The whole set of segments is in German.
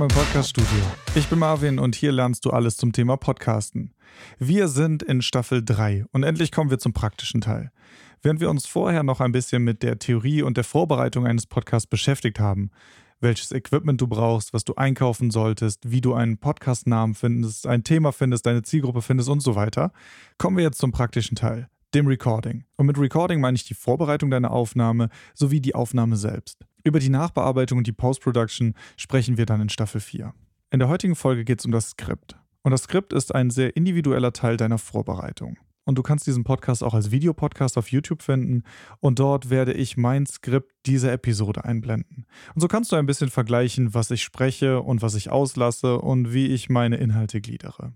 willkommen im Podcast-Studio. Ich bin Marvin und hier lernst du alles zum Thema Podcasten. Wir sind in Staffel 3 und endlich kommen wir zum praktischen Teil. Während wir uns vorher noch ein bisschen mit der Theorie und der Vorbereitung eines Podcasts beschäftigt haben, welches Equipment du brauchst, was du einkaufen solltest, wie du einen Podcast-Namen findest, ein Thema findest, deine Zielgruppe findest und so weiter, kommen wir jetzt zum praktischen Teil, dem Recording. Und mit Recording meine ich die Vorbereitung deiner Aufnahme sowie die Aufnahme selbst. Über die Nachbearbeitung und die Post-Production sprechen wir dann in Staffel 4. In der heutigen Folge geht es um das Skript. Und das Skript ist ein sehr individueller Teil deiner Vorbereitung. Und du kannst diesen Podcast auch als Videopodcast auf YouTube finden. Und dort werde ich mein Skript dieser Episode einblenden. Und so kannst du ein bisschen vergleichen, was ich spreche und was ich auslasse und wie ich meine Inhalte gliedere.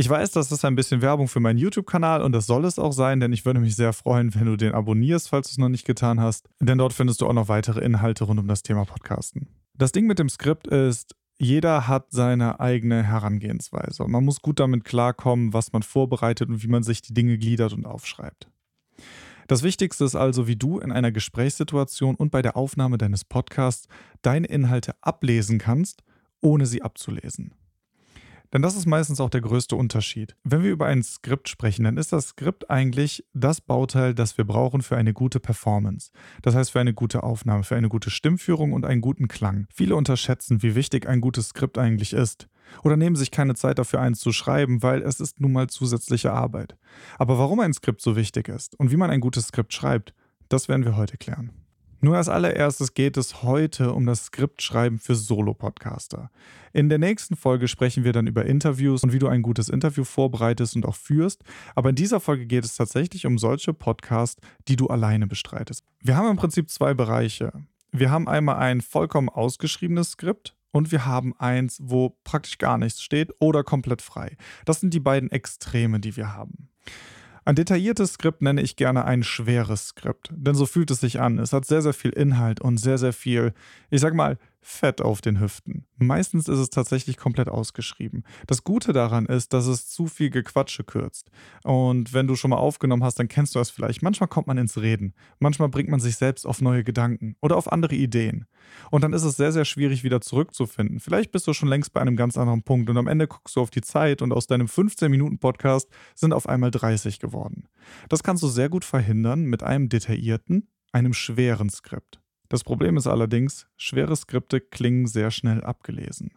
Ich weiß, das ist ein bisschen Werbung für meinen YouTube-Kanal und das soll es auch sein, denn ich würde mich sehr freuen, wenn du den abonnierst, falls du es noch nicht getan hast. Denn dort findest du auch noch weitere Inhalte rund um das Thema Podcasten. Das Ding mit dem Skript ist, jeder hat seine eigene Herangehensweise. Man muss gut damit klarkommen, was man vorbereitet und wie man sich die Dinge gliedert und aufschreibt. Das Wichtigste ist also, wie du in einer Gesprächssituation und bei der Aufnahme deines Podcasts deine Inhalte ablesen kannst, ohne sie abzulesen. Denn das ist meistens auch der größte Unterschied. Wenn wir über ein Skript sprechen, dann ist das Skript eigentlich das Bauteil, das wir brauchen für eine gute Performance. Das heißt für eine gute Aufnahme, für eine gute Stimmführung und einen guten Klang. Viele unterschätzen, wie wichtig ein gutes Skript eigentlich ist. Oder nehmen sich keine Zeit dafür, eins zu schreiben, weil es ist nun mal zusätzliche Arbeit. Aber warum ein Skript so wichtig ist und wie man ein gutes Skript schreibt, das werden wir heute klären. Nur als allererstes geht es heute um das Skriptschreiben für Solo-Podcaster. In der nächsten Folge sprechen wir dann über Interviews und wie du ein gutes Interview vorbereitest und auch führst. Aber in dieser Folge geht es tatsächlich um solche Podcasts, die du alleine bestreitest. Wir haben im Prinzip zwei Bereiche. Wir haben einmal ein vollkommen ausgeschriebenes Skript und wir haben eins, wo praktisch gar nichts steht oder komplett frei. Das sind die beiden Extreme, die wir haben. Ein detailliertes Skript nenne ich gerne ein schweres Skript, denn so fühlt es sich an. Es hat sehr, sehr viel Inhalt und sehr, sehr viel, ich sag mal, Fett auf den Hüften. Meistens ist es tatsächlich komplett ausgeschrieben. Das Gute daran ist, dass es zu viel Gequatsche kürzt. Und wenn du schon mal aufgenommen hast, dann kennst du das vielleicht. Manchmal kommt man ins Reden. Manchmal bringt man sich selbst auf neue Gedanken oder auf andere Ideen. Und dann ist es sehr, sehr schwierig, wieder zurückzufinden. Vielleicht bist du schon längst bei einem ganz anderen Punkt und am Ende guckst du auf die Zeit und aus deinem 15-Minuten-Podcast sind auf einmal 30 geworden. Das kannst du sehr gut verhindern mit einem detaillierten, einem schweren Skript. Das Problem ist allerdings, schwere Skripte klingen sehr schnell abgelesen.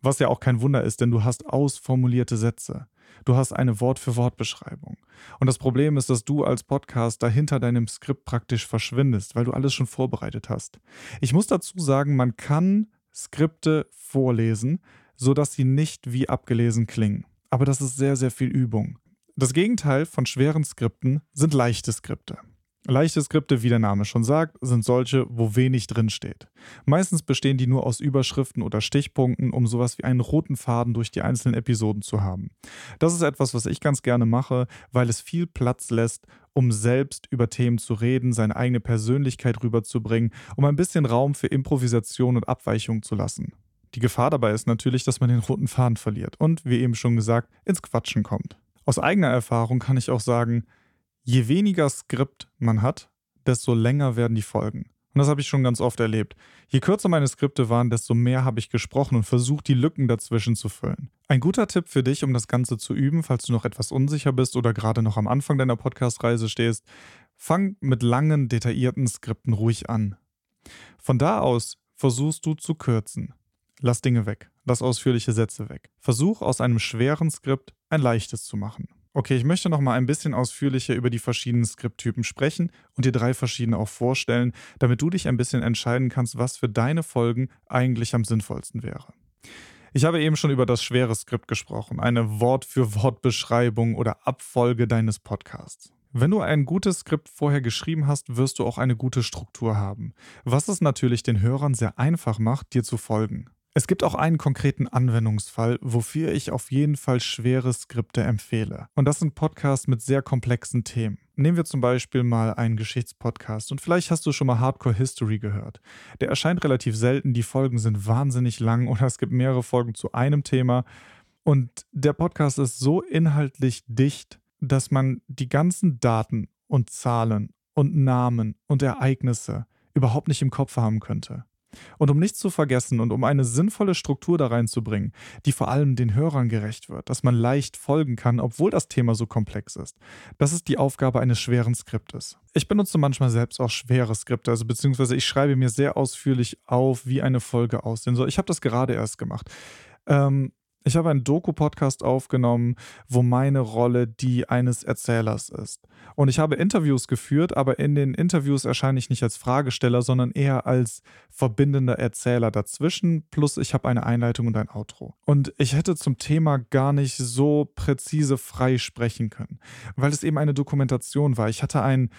Was ja auch kein Wunder ist, denn du hast ausformulierte Sätze. Du hast eine Wort-für-Wort-Beschreibung. Und das Problem ist, dass du als Podcast dahinter deinem Skript praktisch verschwindest, weil du alles schon vorbereitet hast. Ich muss dazu sagen, man kann Skripte vorlesen, sodass sie nicht wie abgelesen klingen. Aber das ist sehr, sehr viel Übung. Das Gegenteil von schweren Skripten sind leichte Skripte. Leichte Skripte, wie der Name schon sagt, sind solche, wo wenig drinsteht. Meistens bestehen die nur aus Überschriften oder Stichpunkten, um sowas wie einen roten Faden durch die einzelnen Episoden zu haben. Das ist etwas, was ich ganz gerne mache, weil es viel Platz lässt, um selbst über Themen zu reden, seine eigene Persönlichkeit rüberzubringen, um ein bisschen Raum für Improvisation und Abweichung zu lassen. Die Gefahr dabei ist natürlich, dass man den roten Faden verliert und, wie eben schon gesagt, ins Quatschen kommt. Aus eigener Erfahrung kann ich auch sagen, je weniger Skript man hat, desto länger werden die Folgen. Und das habe ich schon ganz oft erlebt. Je kürzer meine Skripte waren, desto mehr habe ich gesprochen und versucht, die Lücken dazwischen zu füllen. Ein guter Tipp für dich, um das Ganze zu üben, falls du noch etwas unsicher bist oder gerade noch am Anfang deiner Podcast-Reise stehst, fang mit langen, detaillierten Skripten ruhig an. Von da aus versuchst du zu kürzen. Lass Dinge weg, lass ausführliche Sätze weg. Versuch aus einem schweren Skript ein leichtes zu machen. Okay, ich möchte noch mal ein bisschen ausführlicher über die verschiedenen Skripttypen sprechen und dir drei verschiedene auch vorstellen, damit du dich ein bisschen entscheiden kannst, was für deine Folgen eigentlich am sinnvollsten wäre. Ich habe eben schon über das schwere Skript gesprochen, eine Wort-für-Wort-Beschreibung oder Abfolge deines Podcasts. Wenn du ein gutes Skript vorher geschrieben hast, wirst du auch eine gute Struktur haben, was es natürlich den Hörern sehr einfach macht, dir zu folgen. Es gibt auch einen konkreten Anwendungsfall, wofür ich auf jeden Fall schwere Skripte empfehle. Und das sind Podcasts mit sehr komplexen Themen. Nehmen wir zum Beispiel mal einen Geschichtspodcast und vielleicht hast du schon mal Hardcore History gehört. Der erscheint relativ selten, die Folgen sind wahnsinnig lang oder es gibt mehrere Folgen zu einem Thema. Und der Podcast ist so inhaltlich dicht, dass man die ganzen Daten und Zahlen und Namen und Ereignisse überhaupt nicht im Kopf haben könnte. Und um nichts zu vergessen und um eine sinnvolle Struktur da reinzubringen, die vor allem den Hörern gerecht wird, dass man leicht folgen kann, obwohl das Thema so komplex ist. Das ist die Aufgabe eines schweren Skriptes. Ich benutze manchmal selbst auch schwere Skripte, also beziehungsweise ich schreibe mir sehr ausführlich auf, wie eine Folge aussehen soll. Ich habe das gerade erst gemacht. Ähm, ich habe einen Doku-Podcast aufgenommen, wo meine Rolle die eines Erzählers ist. Und ich habe Interviews geführt, aber in den Interviews erscheine ich nicht als Fragesteller, sondern eher als verbindender Erzähler dazwischen. Plus ich habe eine Einleitung und ein Outro. Und ich hätte zum Thema gar nicht so präzise frei sprechen können, weil es eben eine Dokumentation war. Ich hatte ein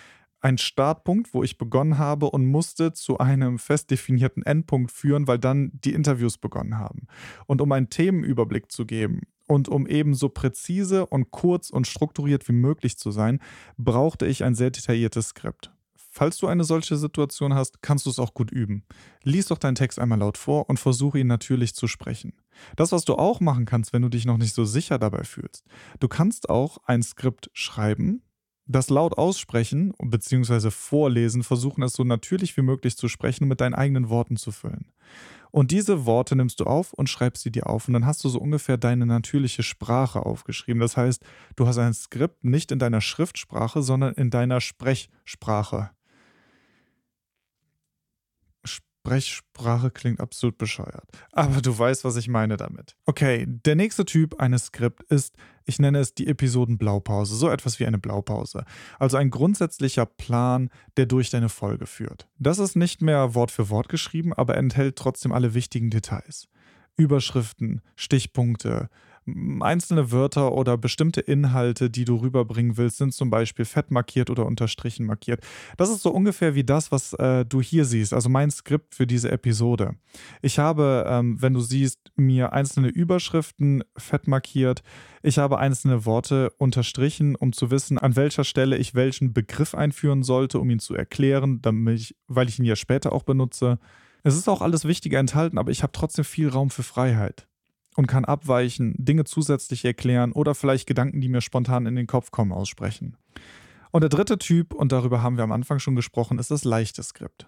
ein Startpunkt, wo ich begonnen habe und musste zu einem fest definierten Endpunkt führen, weil dann die Interviews begonnen haben. Und um einen Themenüberblick zu geben und um eben so präzise und kurz und strukturiert wie möglich zu sein, brauchte ich ein sehr detailliertes Skript. Falls du eine solche Situation hast, kannst du es auch gut üben. Lies doch deinen Text einmal laut vor und versuche ihn natürlich zu sprechen. Das, was du auch machen kannst, wenn du dich noch nicht so sicher dabei fühlst, du kannst auch ein Skript schreiben, das laut aussprechen bzw. vorlesen, versuchen es so natürlich wie möglich zu sprechen und mit deinen eigenen Worten zu füllen. Und diese Worte nimmst du auf und schreibst sie dir auf. Und dann hast du so ungefähr deine natürliche Sprache aufgeschrieben. Das heißt, du hast ein Skript nicht in deiner Schriftsprache, sondern in deiner Sprechsprache. Sprechsprache klingt absolut bescheuert. Aber du weißt, was ich meine damit. Okay, der nächste Typ eines Skript ist, ich nenne es die Episoden-Blaupause, so etwas wie eine Blaupause. Also ein grundsätzlicher Plan, der durch deine Folge führt. Das ist nicht mehr Wort für Wort geschrieben, aber enthält trotzdem alle wichtigen Details. Überschriften, Stichpunkte, Einzelne Wörter oder bestimmte Inhalte, die du rüberbringen willst, sind zum Beispiel fett markiert oder unterstrichen markiert. Das ist so ungefähr wie das, was äh, du hier siehst, also mein Skript für diese Episode. Ich habe, ähm, wenn du siehst, mir einzelne Überschriften fett markiert. Ich habe einzelne Worte unterstrichen, um zu wissen, an welcher Stelle ich welchen Begriff einführen sollte, um ihn zu erklären, damit ich, weil ich ihn ja später auch benutze. Es ist auch alles Wichtige enthalten, aber ich habe trotzdem viel Raum für Freiheit und kann abweichen, Dinge zusätzlich erklären oder vielleicht Gedanken, die mir spontan in den Kopf kommen, aussprechen. Und der dritte Typ, und darüber haben wir am Anfang schon gesprochen, ist das leichte Skript.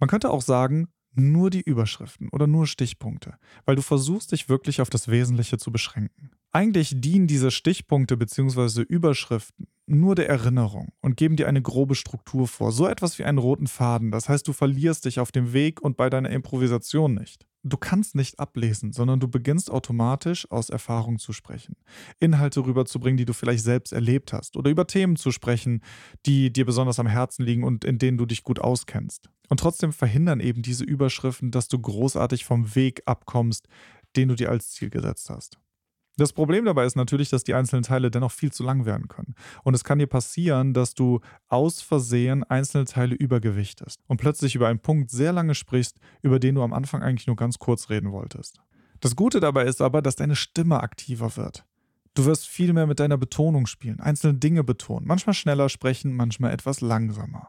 Man könnte auch sagen, nur die Überschriften oder nur Stichpunkte, weil du versuchst dich wirklich auf das Wesentliche zu beschränken. Eigentlich dienen diese Stichpunkte bzw. Überschriften nur der Erinnerung und geben dir eine grobe Struktur vor, so etwas wie einen roten Faden. Das heißt, du verlierst dich auf dem Weg und bei deiner Improvisation nicht. Du kannst nicht ablesen, sondern du beginnst automatisch aus Erfahrung zu sprechen, Inhalte rüberzubringen, die du vielleicht selbst erlebt hast, oder über Themen zu sprechen, die dir besonders am Herzen liegen und in denen du dich gut auskennst. Und trotzdem verhindern eben diese Überschriften, dass du großartig vom Weg abkommst, den du dir als Ziel gesetzt hast. Das Problem dabei ist natürlich, dass die einzelnen Teile dennoch viel zu lang werden können. Und es kann dir passieren, dass du aus Versehen einzelne Teile übergewichtest und plötzlich über einen Punkt sehr lange sprichst, über den du am Anfang eigentlich nur ganz kurz reden wolltest. Das Gute dabei ist aber, dass deine Stimme aktiver wird. Du wirst viel mehr mit deiner Betonung spielen, einzelne Dinge betonen, manchmal schneller sprechen, manchmal etwas langsamer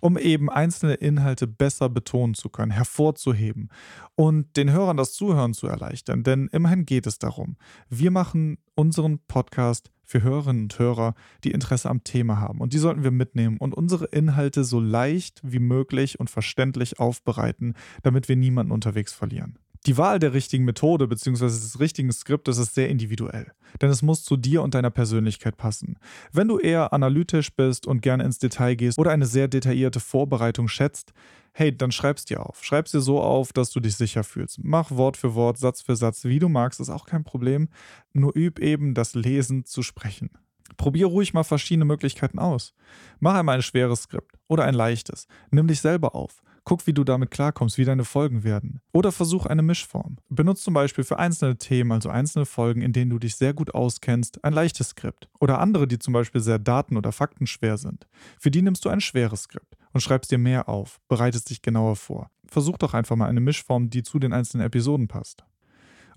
um eben einzelne Inhalte besser betonen zu können, hervorzuheben und den Hörern das Zuhören zu erleichtern. Denn immerhin geht es darum. Wir machen unseren Podcast für Hörerinnen und Hörer, die Interesse am Thema haben. Und die sollten wir mitnehmen und unsere Inhalte so leicht wie möglich und verständlich aufbereiten, damit wir niemanden unterwegs verlieren. Die Wahl der richtigen Methode bzw. des richtigen Skriptes ist sehr individuell, denn es muss zu dir und deiner Persönlichkeit passen. Wenn du eher analytisch bist und gerne ins Detail gehst oder eine sehr detaillierte Vorbereitung schätzt, hey, dann schreib's dir auf. Schreib's dir so auf, dass du dich sicher fühlst. Mach Wort für Wort, Satz für Satz, wie du magst, ist auch kein Problem. Nur üb eben das Lesen zu sprechen. Probier ruhig mal verschiedene Möglichkeiten aus. Mach einmal ein schweres Skript oder ein leichtes. Nimm dich selber auf. Guck, wie du damit klarkommst, wie deine Folgen werden. Oder versuch eine Mischform. Benutze zum Beispiel für einzelne Themen, also einzelne Folgen, in denen du dich sehr gut auskennst, ein leichtes Skript. Oder andere, die zum Beispiel sehr daten- oder faktenschwer sind. Für die nimmst du ein schweres Skript und schreibst dir mehr auf, bereitest dich genauer vor. Versuch doch einfach mal eine Mischform, die zu den einzelnen Episoden passt.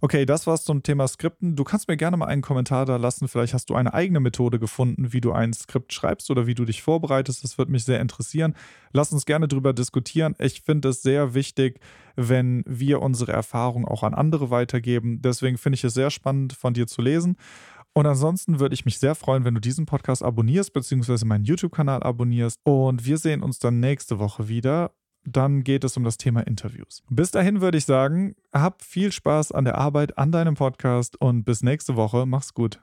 Okay, das war's zum Thema Skripten. Du kannst mir gerne mal einen Kommentar da lassen. Vielleicht hast du eine eigene Methode gefunden, wie du ein Skript schreibst oder wie du dich vorbereitest. Das würde mich sehr interessieren. Lass uns gerne darüber diskutieren. Ich finde es sehr wichtig, wenn wir unsere Erfahrungen auch an andere weitergeben. Deswegen finde ich es sehr spannend, von dir zu lesen. Und ansonsten würde ich mich sehr freuen, wenn du diesen Podcast abonnierst, beziehungsweise meinen YouTube-Kanal abonnierst. Und wir sehen uns dann nächste Woche wieder dann geht es um das Thema Interviews. Bis dahin würde ich sagen, hab viel Spaß an der Arbeit an deinem Podcast und bis nächste Woche. Mach's gut.